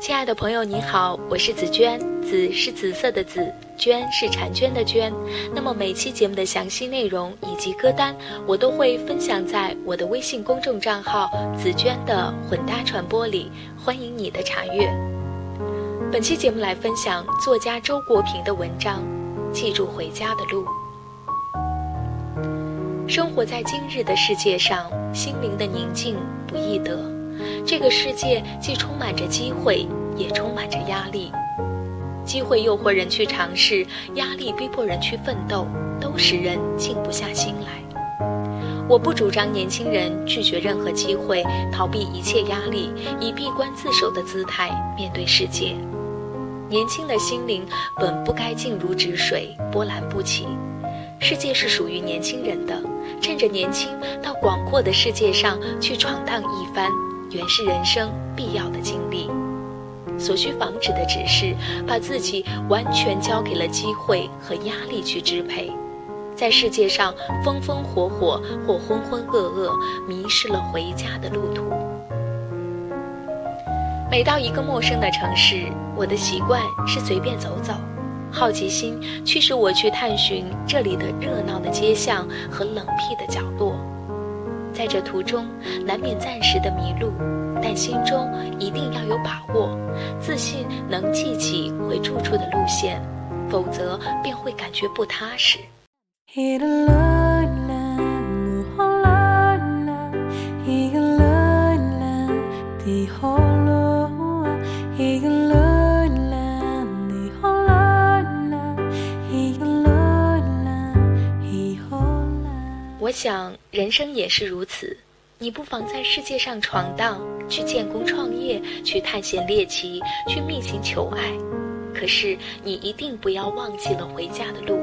亲爱的朋友，你好，我是紫娟，紫是紫色的紫，娟是婵娟的娟。那么每期节目的详细内容以及歌单，我都会分享在我的微信公众账号“紫娟的混搭传播”里，欢迎你的查阅。本期节目来分享作家周国平的文章，《记住回家的路》。生活在今日的世界上，心灵的宁静不易得。这个世界既充满着机会，也充满着压力。机会诱惑人去尝试，压力逼迫人去奋斗，都使人静不下心来。我不主张年轻人拒绝任何机会，逃避一切压力，以闭关自守的姿态面对世界。年轻的心灵本不该静如止水，波澜不起。世界是属于年轻人的，趁着年轻，到广阔的世界上去闯荡一番。原是人生必要的经历，所需防止的只是把自己完全交给了机会和压力去支配，在世界上风风火火或浑浑噩噩，迷失了回家的路途。每到一个陌生的城市，我的习惯是随便走走，好奇心驱使我去探寻这里的热闹的街巷和冷僻的角落。在这途中，难免暂时的迷路，但心中一定要有把握，自信能记起回住处的路线，否则便会感觉不踏实。想人生也是如此，你不妨在世界上闯荡，去建功创业，去探险猎奇，去觅情求爱。可是你一定不要忘记了回家的路，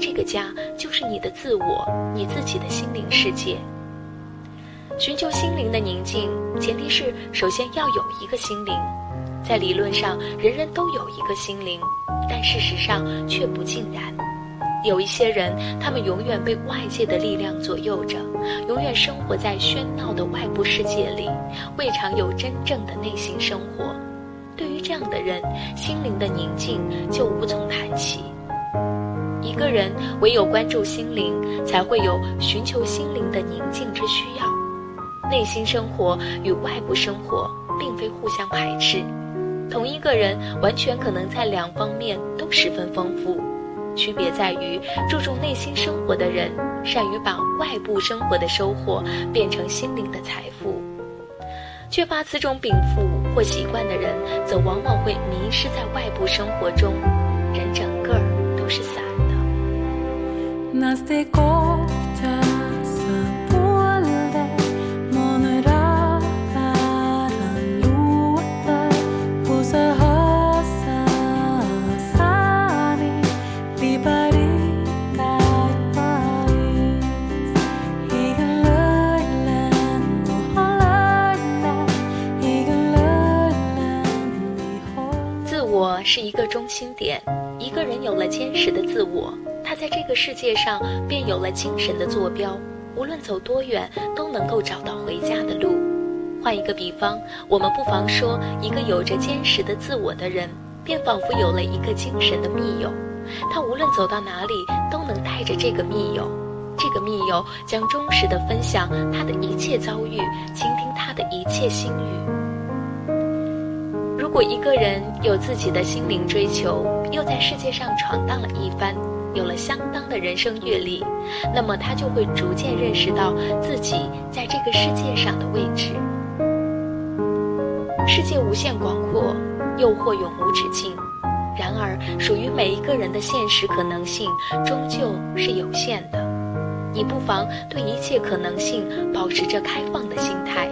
这个家就是你的自我，你自己的心灵世界。寻求心灵的宁静，前提是首先要有一个心灵。在理论上，人人都有一个心灵，但事实上却不尽然。有一些人，他们永远被外界的力量左右着，永远生活在喧闹的外部世界里，未尝有真正的内心生活。对于这样的人，心灵的宁静就无从谈起。一个人唯有关注心灵，才会有寻求心灵的宁静之需要。内心生活与外部生活并非互相排斥，同一个人完全可能在两方面都十分丰富。区别在于，注重内心生活的人，善于把外部生活的收获变成心灵的财富；缺乏此种禀赋或习惯的人，则往往会迷失在外部生活中，人整个儿都是散的。一个人有了坚实的自我，他在这个世界上便有了精神的坐标。无论走多远，都能够找到回家的路。换一个比方，我们不妨说，一个有着坚实的自我的人，便仿佛有了一个精神的密友。他无论走到哪里，都能带着这个密友。这个密友将忠实地分享他的一切遭遇，倾听他的一切心语。如果一个人有自己的心灵追求，又在世界上闯荡了一番，有了相当的人生阅历，那么他就会逐渐认识到自己在这个世界上的位置。世界无限广阔，诱惑永无止境，然而属于每一个人的现实可能性终究是有限的。你不妨对一切可能性保持着开放的心态，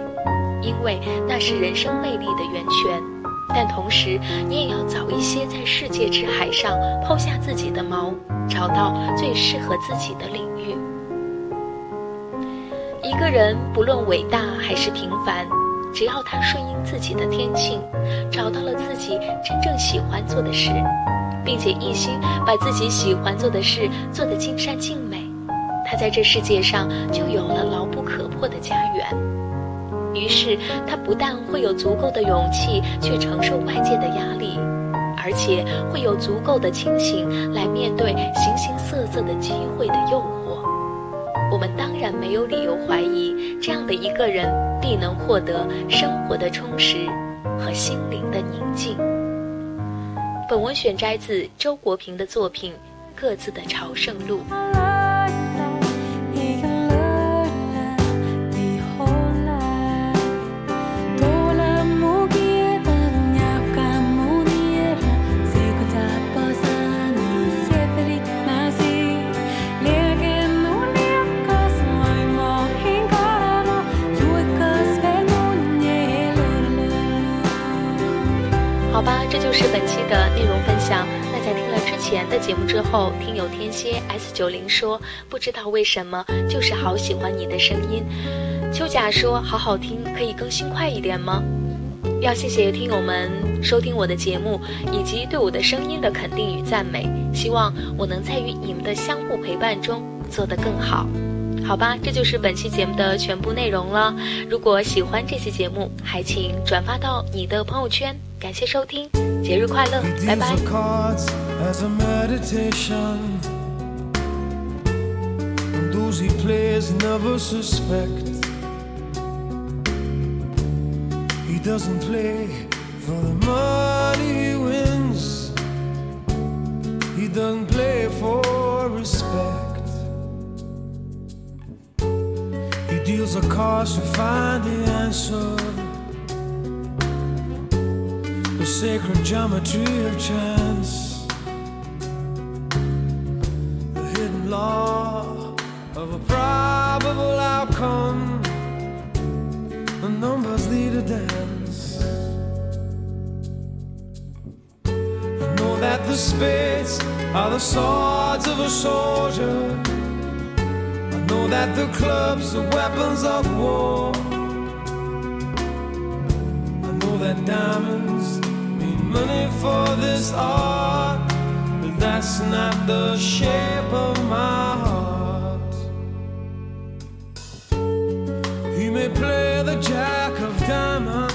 因为那是人生魅力的源泉。但同时，你也要早一些在世界之海上抛下自己的锚，找到最适合自己的领域。一个人不论伟大还是平凡，只要他顺应自己的天性，找到了自己真正喜欢做的事，并且一心把自己喜欢做的事做得尽善尽美，他在这世界上就有了牢不可破的家园。于是他不但会有足够的勇气去承受外界的压力，而且会有足够的清醒来面对形形色色的机会的诱惑。我们当然没有理由怀疑，这样的一个人必能获得生活的充实和心灵的宁静。本文选摘自周国平的作品《各自的朝圣路》。节目之后，听友天蝎 S 九零说，不知道为什么，就是好喜欢你的声音。秋甲说，好好听，可以更新快一点吗？要谢谢听友们收听我的节目，以及对我的声音的肯定与赞美。希望我能在与你们的相互陪伴中做得更好。好吧，这就是本期节目的全部内容了。如果喜欢这期节目，还请转发到你的朋友圈。感谢收听。节日快乐，拜拜。He plays never suspect. He doesn't play for the He deals a cards to find the answer the sacred geometry of chance, the hidden law of a probable outcome. The numbers lead a dance. I know that the spades are the swords of a soldier. Know that the clubs are weapons of war. I know that diamonds mean money for this art, but that's not the shape of my heart. He may play the jack of diamonds,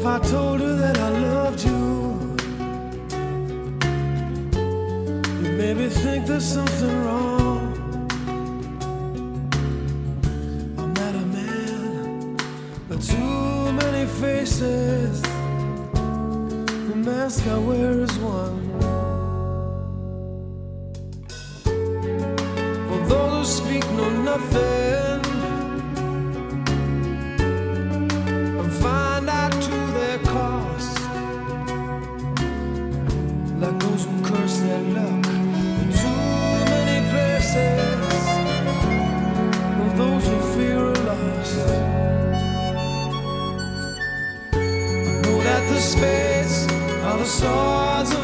If I told her that I loved you, you maybe think there's something wrong. I'm not a man with too many faces. The mask I wear is one. For those who speak know nothing.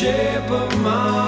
Shape of my